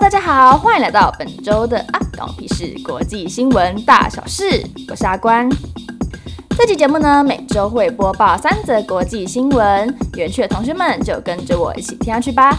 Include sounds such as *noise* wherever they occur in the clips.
大家好，欢迎来到本周的阿关我屁事国际新闻大小事，我是阿关。这期节目呢，每周会播报三则国际新闻，有兴趣的同学们就跟着我一起听下去吧。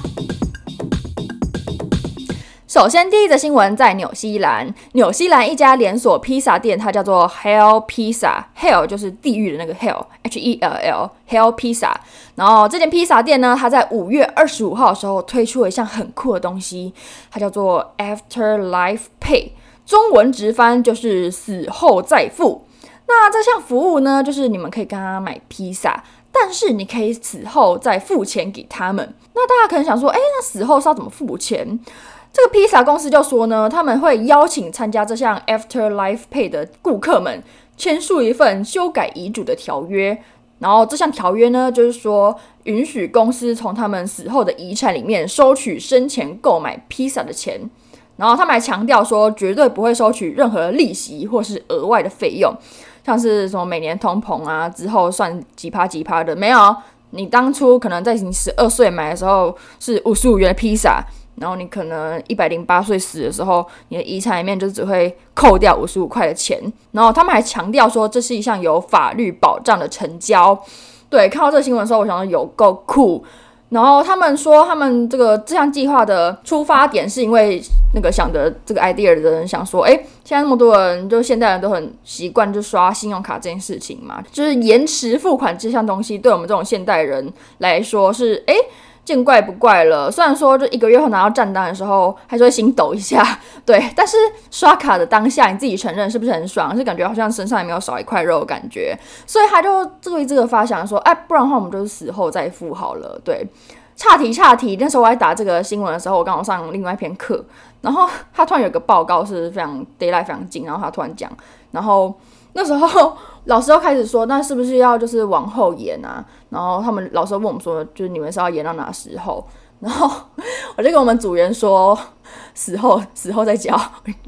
首先，第一则新闻在纽西兰。纽西兰一家连锁披萨店，它叫做 Hell Pizza，Hell 就是地狱的那个 Hell，H E L L，Hell Pizza。然后这间披萨店呢，它在五月二十五号的时候推出了一项很酷的东西，它叫做 Afterlife Pay，中文直翻就是死后再付。那这项服务呢，就是你们可以跟他买披萨，但是你可以死后再付钱给他们。那大家可能想说，哎，那死后是要怎么付钱？这个披萨公司就说呢，他们会邀请参加这项 Afterlife Pay 的顾客们签署一份修改遗嘱的条约，然后这项条约呢，就是说允许公司从他们死后的遗产里面收取生前购买披萨的钱，然后他们还强调说，绝对不会收取任何利息或是额外的费用，像是什么每年通膨啊之后算几趴几趴的，没有，你当初可能在你十二岁买的时候是五十五元的披萨。然后你可能一百零八岁死的时候，你的遗产里面就只会扣掉五十五块的钱。然后他们还强调说，这是一项有法律保障的成交。对，看到这个新闻的时候，我想说有够酷。然后他们说，他们这个这项计划的出发点是因为那个想的这个 idea 的人想说，哎，现在那么多人，就现代人都很习惯就刷信用卡这件事情嘛，就是延迟付款这项东西，对我们这种现代人来说是哎。诶见怪不怪了。虽然说，就一个月后拿到账单的时候，还是会心抖一下，*laughs* 对。但是刷卡的当下，你自己承认是不是很爽？是感觉好像身上也没有少一块肉的感觉。所以他就这个这个发想说，哎，不然的话，我们就是死后再付好了。对，岔题岔题。那时候我在打这个新闻的时候，我刚好上另外一篇课，然后他突然有个报告是非常 deadline 非常近，然后他突然讲，然后。那时候老师又开始说，那是不是要就是往后延啊？然后他们老师问我们说，就是你们是要延到哪时候？然后我就跟我们组员说，死后死后再交。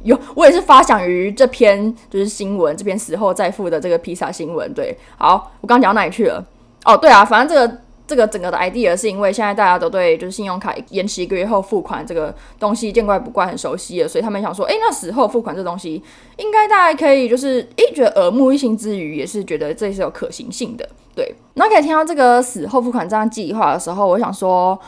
有我也是发想于这篇就是新闻，这篇死后再付的这个披萨新闻。对，好，我刚刚讲到哪里去了？哦，对啊，反正这个。这个整个的 idea 是因为现在大家都对就是信用卡延迟一个月后付款这个东西见怪不怪，很熟悉了，所以他们想说，诶，那死后付款这东西应该大家可以就是诶，觉得耳目一新之余，也是觉得这是有可行性的，对。然后可以听到这个死后付款这样计划的时候，我想说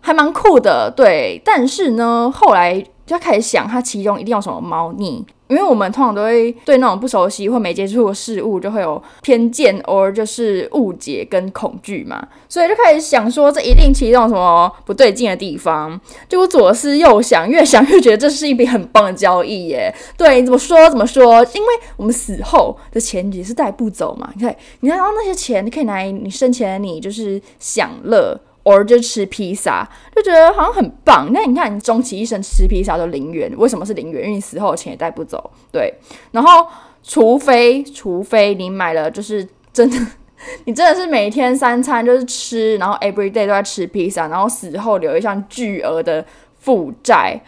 还蛮酷的，对。但是呢，后来就开始想，它其中一定有什么猫腻。因为我们通常都会对那种不熟悉或没接触的事物就会有偏见，或就是误解跟恐惧嘛，所以就开始想说，这一定其中有什么不对劲的地方。结果左思右想，越想越觉得这是一笔很棒的交易耶。对，你怎么说怎么说？因为我们死后的钱也是带不走嘛。你看，你看到那些钱，你可以拿来你生前你就是享乐。偶尔就吃披萨，就觉得好像很棒。那你看，你终其一生吃披萨都零元，为什么是零元？因为你死后钱也带不走。对，然后除非除非你买了，就是真的，*laughs* 你真的是每天三餐就是吃，然后 every day 都在吃披萨，然后死后留一项巨额的负债，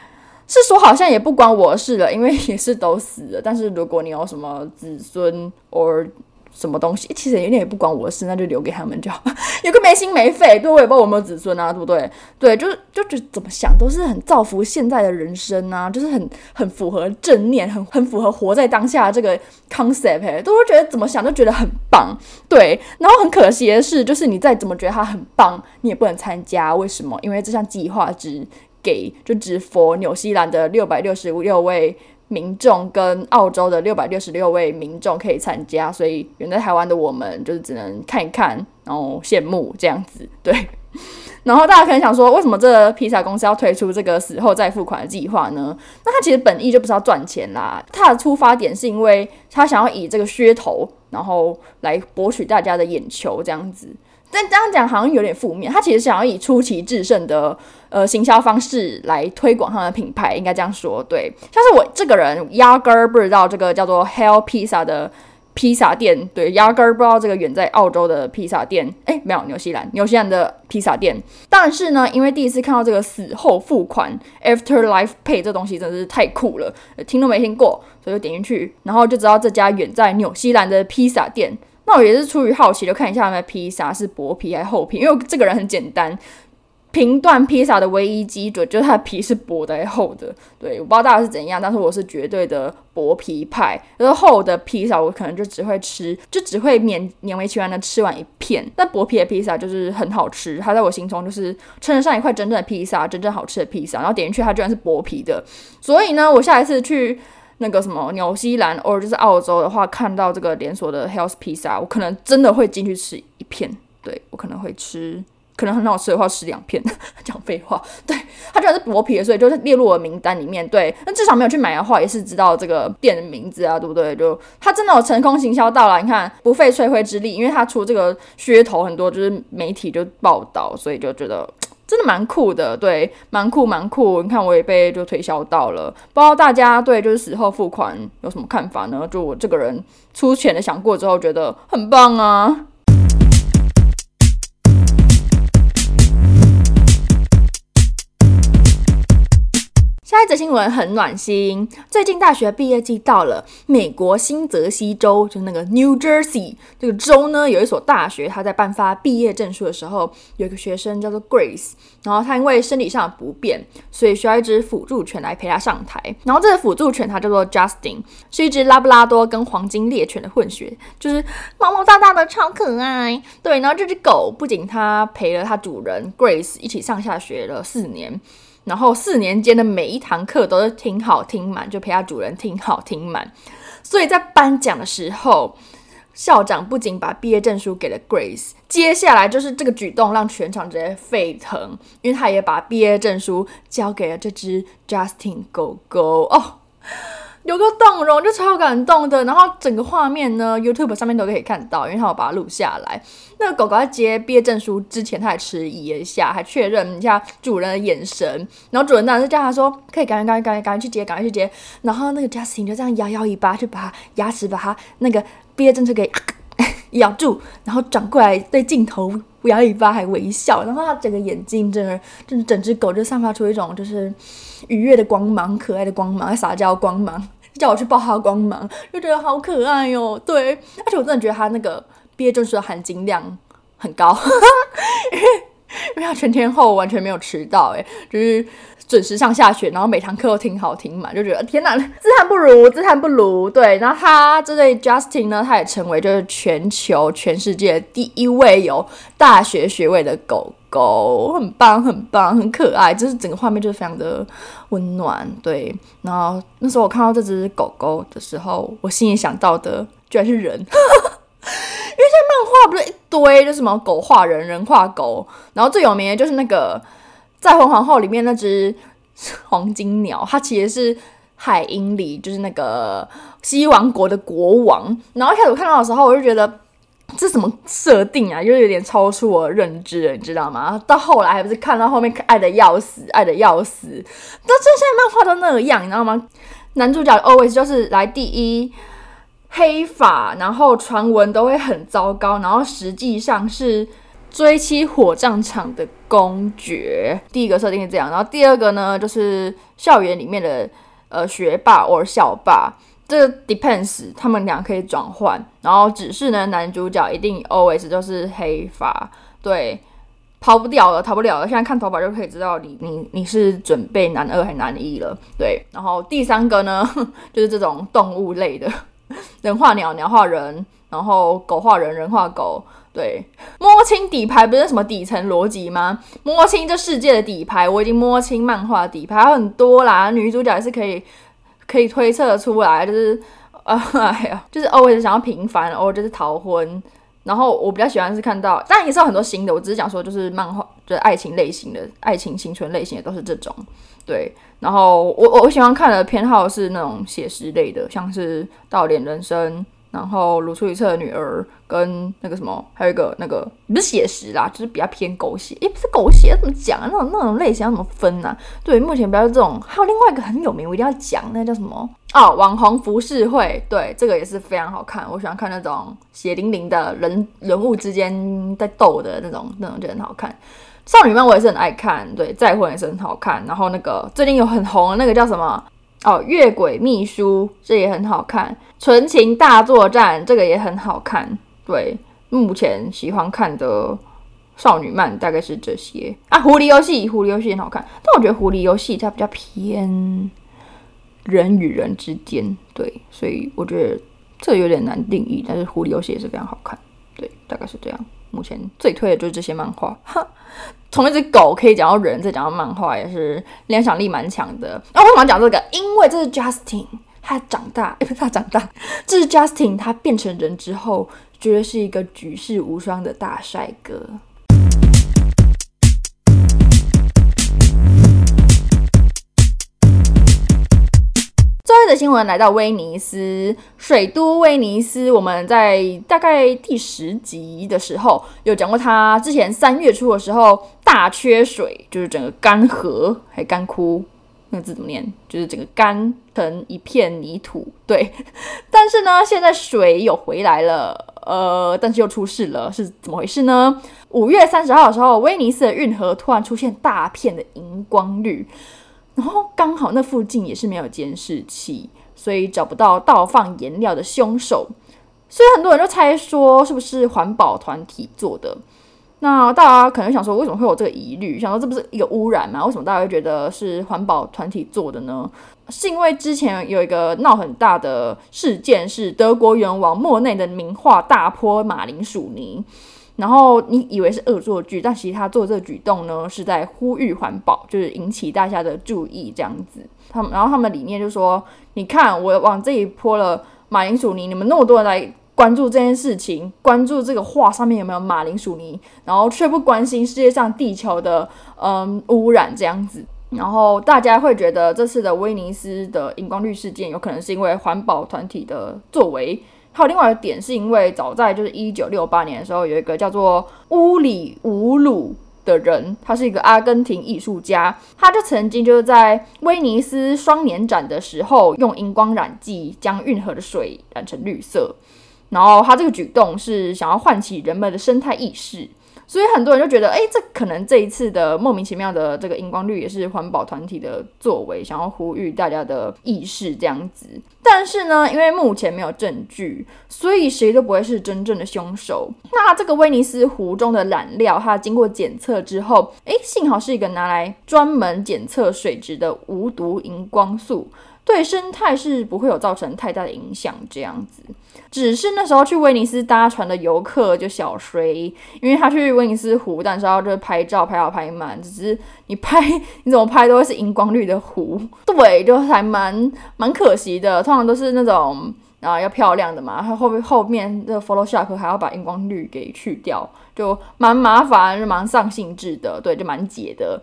是说好像也不关我的事了，因为也是都死了。但是如果你有什么子孙 or 什么东西，其实有点也不关我的事，那就留给他们就好。*laughs* 有个没心没肺，对，我也不知道我有没有子孙啊，对不对？对，就是就觉得怎么想都是很造福现在的人生啊，就是很很符合正念，很很符合活在当下这个 concept，欸，都会觉得怎么想都觉得很棒。对，然后很可惜的是，就是你再怎么觉得它很棒，你也不能参加。为什么？因为这项计划只给就只 for 纽西兰的六百六十六位。民众跟澳洲的六百六十六位民众可以参加，所以远在台湾的我们就是只能看一看，然后羡慕这样子。对，*laughs* 然后大家可能想说，为什么这披萨公司要推出这个死后再付款的计划呢？那他其实本意就不是要赚钱啦，他的出发点是因为他想要以这个噱头，然后来博取大家的眼球这样子。但这样讲好像有点负面，他其实想要以出奇制胜的呃行销方式来推广他的品牌，应该这样说。对，像是我这个人压根儿不知道这个叫做 Hell Pizza 的披萨店，对，压根儿不知道这个远在澳洲的披萨店，诶，没有，纽西兰，纽西兰的披萨店。但是呢，因为第一次看到这个死后付款 Afterlife Pay 这东西，真的是太酷了，听都没听过，所以就点进去，然后就知道这家远在纽西兰的披萨店。那我也是出于好奇，就看一下他们的披萨是薄皮还是厚皮，因为这个人很简单，评断披萨的唯一基准就是它的皮是薄的还是厚的。对，我不知道大家是怎样，但是我是绝对的薄皮派。就是厚的披萨，我可能就只会吃，就只会勉勉为其难的吃完一片。但薄皮的披萨就是很好吃，它在我心中就是称得上一块真正的披萨，真正好吃的披萨。然后点进去，它居然是薄皮的。所以呢，我下一次去那个什么纽西兰，或者就是澳洲的话，看到这个连锁的 Hell's Pizza，我可能真的会进去吃一片。对，我可能会吃。可能很好吃的话，吃两片。*laughs* 讲废话，对，它居然是薄皮的，所以就是列入我的名单里面。对，那至少没有去买的话，也是知道这个店的名字啊，对不对？就它真的有成功行销到了，你看不费吹灰之力，因为它出这个噱头，很多就是媒体就报道，所以就觉得 *tsk* 真的蛮酷的，对，蛮酷蛮酷。你看我也被就推销到了，不知道大家对就是死后付款有什么看法呢？就我这个人粗浅的想过之后，觉得很棒啊。一则新闻很暖心。最近大学毕业季到了，美国新泽西州就是那个 New Jersey 这个州呢，有一所大学，他在颁发毕业证书的时候，有一个学生叫做 Grace，然后他因为身体上的不便，所以需要一只辅助犬来陪他上台。然后这个辅助犬它叫做 Justin，是一只拉布拉多跟黄金猎犬的混血，就是毛毛大大的，超可爱。对，然后这只狗不仅它陪了它主人 Grace 一起上下学了四年。然后四年间的每一堂课都是听好听满，就陪他主人听好听满。所以在颁奖的时候，校长不仅把毕业证书给了 Grace，接下来就是这个举动让全场直接沸腾，因为他也把毕业证书交给了这只 Justin 狗狗哦。有个动容，就超感动的。然后整个画面呢，YouTube 上面都可以看到，因为他有把它录下来。那个狗狗在接毕业证书之前，他还迟疑了一下，还确认一下主人的眼神。然后主人当时叫他说：“可以赶紧、赶紧、赶紧、赶紧去接，赶快去接。”然后那个 Justin 就这样摇摇尾巴，就把它牙齿把它那个毕业证书给 *coughs* 咬住，然后转过来对镜头摇尾巴还微笑。然后它整个眼睛，真的就是整只狗就散发出一种就是。愉悦的光芒，可爱的光芒，撒娇光芒，叫我去抱它光芒，就觉得好可爱哟、对，而且我真的觉得它那个毕业证书的含金量很高，因为因为它全天候完全没有迟到，诶，就是准时上下学，然后每堂课都听好听嘛，就觉得天哪，自叹不如，自叹不如。对，然后他这对 Justin 呢，他也成为就是全球全世界第一位有大学学位的狗。狗很棒，很棒，很可爱，就是整个画面就是非常的温暖，对。然后那时候我看到这只狗狗的时候，我心里想到的居然是人，*laughs* 因为现在漫画不是一堆，就是什么狗画人，人画狗，然后最有名的就是那个《再婚皇后》里面那只 *laughs* 黄金鸟，它其实是海英里，就是那个西王国的国王。然后一开始我看到的时候，我就觉得。这什么设定啊？又有点超出我的认知了，你知道吗？到后来还不是看到后面爱的要死，爱的要死。但这现在漫画都那个样，你知道吗？男主角 always 就是来第一，黑发，然后传闻都会很糟糕，然后实际上是追妻火葬场的公爵。第一个设定是这样，然后第二个呢，就是校园里面的呃学霸或校霸。这个 depends，他们俩可以转换，然后只是呢，男主角一定 always 都是黑发，对，逃不掉了，逃不了了。现在看头发就可以知道你你你是准备男二还是男一了，对。然后第三个呢，*laughs* 就是这种动物类的，人画鸟，鸟画人，然后狗画人，人画狗，对。摸清底牌不是什么底层逻辑吗？摸清这世界的底牌，我已经摸清漫画底牌很多啦，女主角也是可以。可以推测出来，就是，呃，*laughs* 哎呀，就是偶尔是想要平凡，偶尔就是逃婚。然后我比较喜欢是看到，当然也是有很多新的。我只是讲说，就是漫画，就是爱情类型的，爱情青春类型的都是这种。对，然后我我我喜欢看的偏好是那种写实类的，像是《倒脸人生》。然后如出一辙的女儿跟那个什么，还有一个那个不是写实啦，就是比较偏狗血，也不是狗血，怎么讲啊？那种那种类型要怎么分呢、啊？对，目前比较这种，还有另外一个很有名，我一定要讲，那叫什么？哦，网红浮世绘，对，这个也是非常好看，我喜欢看那种血淋淋的人人物之间在斗的那种，那种就很好看。少女漫我也是很爱看，对，再婚也是很好看。然后那个最近有很红的那个叫什么？哦，越轨秘书这也很好看，纯情大作战这个也很好看。对，目前喜欢看的少女漫大概是这些啊。狐狸游戏，狐狸游戏很好看，但我觉得狐狸游戏它比较偏人与人之间，对，所以我觉得这有点难定义。但是狐狸游戏也是非常好看，对，大概是这样。目前最推的就是这些漫画，哈，从一只狗可以讲到人，再讲到漫画，也是联想力蛮强的。那为什么讲这个？因为这是 Justin，他长大，不是他长大，这是 Justin，他变成人之后，绝对是一个举世无双的大帅哥。新闻来到威尼斯，水都威尼斯。我们在大概第十集的时候有讲过，他之前三月初的时候大缺水，就是整个干涸还干枯，那个字怎么念？就是整个干成一片泥土。对，但是呢，现在水有回来了，呃，但是又出事了，是怎么回事呢？五月三十号的时候，威尼斯的运河突然出现大片的荧光绿。然后刚好那附近也是没有监视器，所以找不到倒放颜料的凶手。所以很多人就猜说是不是环保团体做的。那大家可能想说，为什么会有这个疑虑？想说这不是一个污染吗？为什么大家会觉得是环保团体做的呢？是因为之前有一个闹很大的事件，是德国元王莫内的名画《大泼马铃薯泥》。然后你以为是恶作剧，但其实他做这个举动呢，是在呼吁环保，就是引起大家的注意这样子。他们，然后他们理念就说，你看我往这里泼了马铃薯泥，你们那么多人来关注这件事情，关注这个画上面有没有马铃薯泥，然后却不关心世界上地球的嗯污染这样子。然后大家会觉得这次的威尼斯的荧光绿事件，有可能是因为环保团体的作为。还有另外一个点，是因为早在就是一九六八年的时候，有一个叫做乌里乌鲁的人，他是一个阿根廷艺术家，他就曾经就是在威尼斯双年展的时候，用荧光染剂将运河的水染成绿色，然后他这个举动是想要唤起人们的生态意识。所以很多人就觉得，哎，这可能这一次的莫名其妙的这个荧光绿也是环保团体的作为，想要呼吁大家的意识这样子。但是呢，因为目前没有证据，所以谁都不会是真正的凶手。那这个威尼斯湖中的染料，它经过检测之后，哎，幸好是一个拿来专门检测水质的无毒荧光素。对生态是不会有造成太大的影响，这样子。只是那时候去威尼斯搭船的游客就小衰，因为他去威尼斯湖，但是要就是拍照拍好拍满，只是你拍 *laughs* 你怎么拍都会是荧光绿的湖，对，就还蛮蛮可惜的。通常都是那种啊要漂亮的嘛，它后面后面的 Photoshop 还要把荧光绿给去掉，就蛮麻烦，就蛮丧兴致的，对，就蛮解的。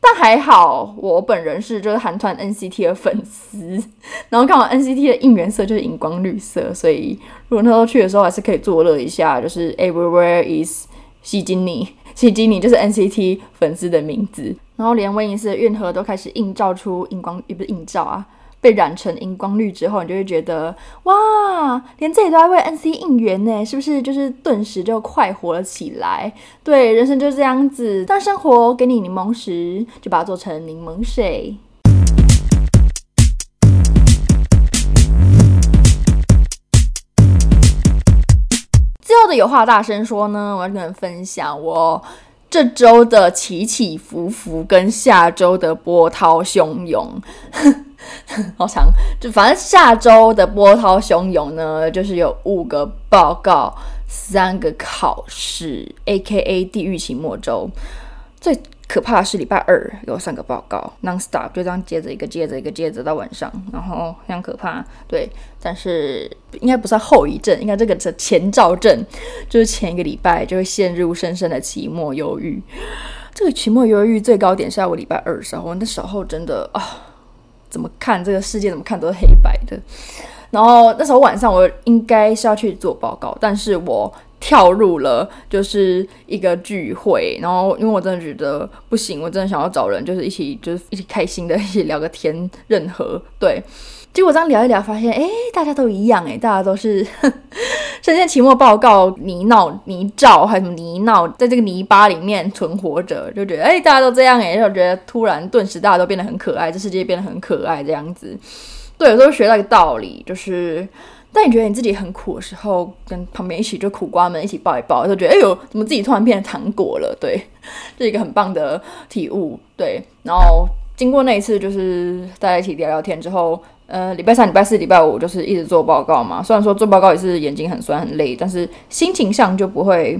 但还好，我本人是就是韩团 NCT 的粉丝，然后刚好 NCT 的应援色就是荧光绿色，所以如果那时候去的时候还是可以作乐一下，就是 Everywhere is 西金尼，西金尼就是 NCT 粉丝的名字，然后连威尼斯的运河都开始映照出荧光，也不是映照啊。被染成荧光绿之后，你就会觉得哇，连这里都要为 NC 应援呢，是不是？就是顿时就快活了起来。对，人生就是这样子，当生活给你柠檬时，就把它做成柠檬水。最后的有话大声说呢，我要跟你们分享我这周的起起伏伏，跟下周的波涛汹涌。*laughs* 好长，就反正下周的波涛汹涌呢，就是有五个报告，三个考试，AKA 地狱期末周。最可怕的是礼拜二有三个报告，non-stop 就这样接着一个接着一个接着到晚上，然后非常可怕。对，但是应该不算后遗症，应该这个是前兆症，就是前一个礼拜就会陷入深深的期末忧郁。这个期末忧郁最高点是在我礼拜二的时候，那时候真的啊。怎么看这个世界？怎么看都是黑白的。然后那时候晚上，我应该是要去做报告，但是我跳入了就是一个聚会。然后因为我真的觉得不行，我真的想要找人，就是一起就是一起开心的一起聊个天，任何对。结果这样聊一聊，发现哎，大家都一样哎，大家都是 *laughs* 呈现期末报告泥淖泥沼，还有什么泥淖，在这个泥巴里面存活着，就觉得哎，大家都这样哎，就觉得突然顿时大家都变得很可爱，这世界变得很可爱这样子。对，有时候学到一个道理，就是当你觉得你自己很苦的时候，跟旁边一起就苦瓜们一起抱一抱，就觉得哎呦，怎么自己突然变成糖果了？对，这是一个很棒的体悟。对，然后经过那一次，就是大家一起聊聊天之后，呃，礼拜三、礼拜四、礼拜五就是一直做报告嘛。虽然说做报告也是眼睛很酸很累，但是心情上就不会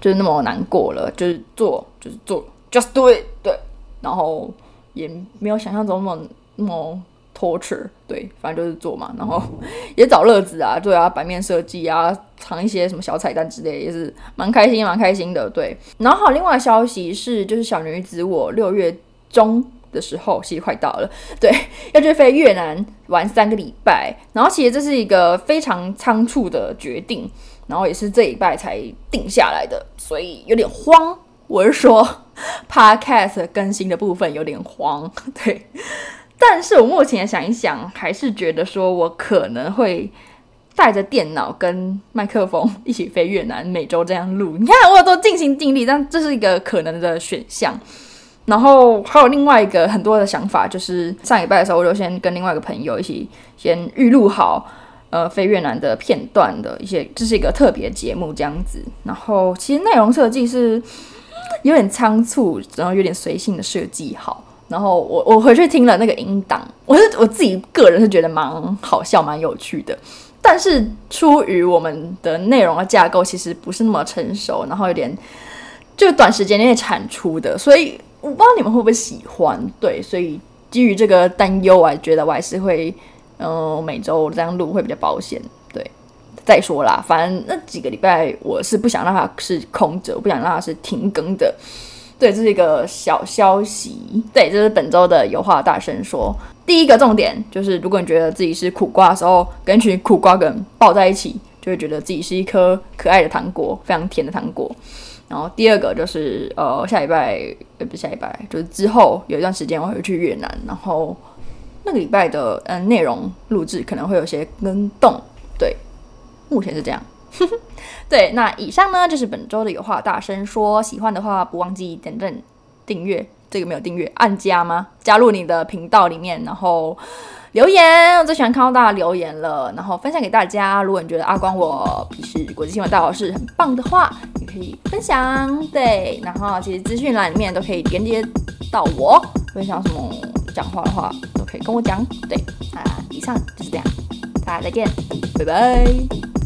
就是那么难过了。就是做，就是做，just do it。对，然后也没有想象中那么那么。Torture 对，反正就是做嘛，然后 *laughs* 也找乐子啊，对啊，版面设计啊，藏一些什么小彩蛋之类，也是蛮开心，蛮开心的，对。然后好，另外的消息是，就是小女子我六月中的时候，其实快到了，*laughs* 对，要去飞越南玩三个礼拜。然后其实这是一个非常仓促的决定，然后也是这礼拜才定下来的，所以有点慌。我是说，*laughs* podcast 更新的部分有点慌，对。但是我目前想一想，还是觉得说我可能会带着电脑跟麦克风一起飞越南，每周这样录。你看，我有多尽心尽力，但这是一个可能的选项。然后还有另外一个很多的想法，就是上礼拜的时候，我就先跟另外一个朋友一起先预录好，呃，飞越南的片段的一些，这是一个特别节目这样子。然后其实内容设计是有点仓促，然后有点随性的设计好。然后我我回去听了那个音档，我是我自己个人是觉得蛮好笑、蛮有趣的。但是出于我们的内容的架构其实不是那么成熟，然后有点就短时间内产出的，所以我不知道你们会不会喜欢。对，所以基于这个担忧，我觉得我还是会嗯、每周这样录会比较保险。对，再说啦，反正那几个礼拜我是不想让它是空着，我不想让它是停更的。对，这是一个小消息。对，这是本周的有话大声说。第一个重点就是，如果你觉得自己是苦瓜的时候，跟一群苦瓜梗抱在一起，就会觉得自己是一颗可爱的糖果，非常甜的糖果。然后第二个就是，呃，下礼拜，呃，不下礼拜，就是之后有一段时间我会去越南，然后那个礼拜的嗯内容录制可能会有些跟动。对，目前是这样。*laughs* 对，那以上呢就是本周的有话大声说。喜欢的话不忘记点赞、订阅，这个没有订阅，按加吗？加入你的频道里面，然后留言。我最喜欢看到大家留言了，然后分享给大家。如果你觉得阿光我屁事国际新闻大老师很棒的话，你可以分享。对，然后其实资讯栏里面都可以连接到我，分享什么讲话的话都可以跟我讲。对，啊，以上就是这样，大家再见，拜拜。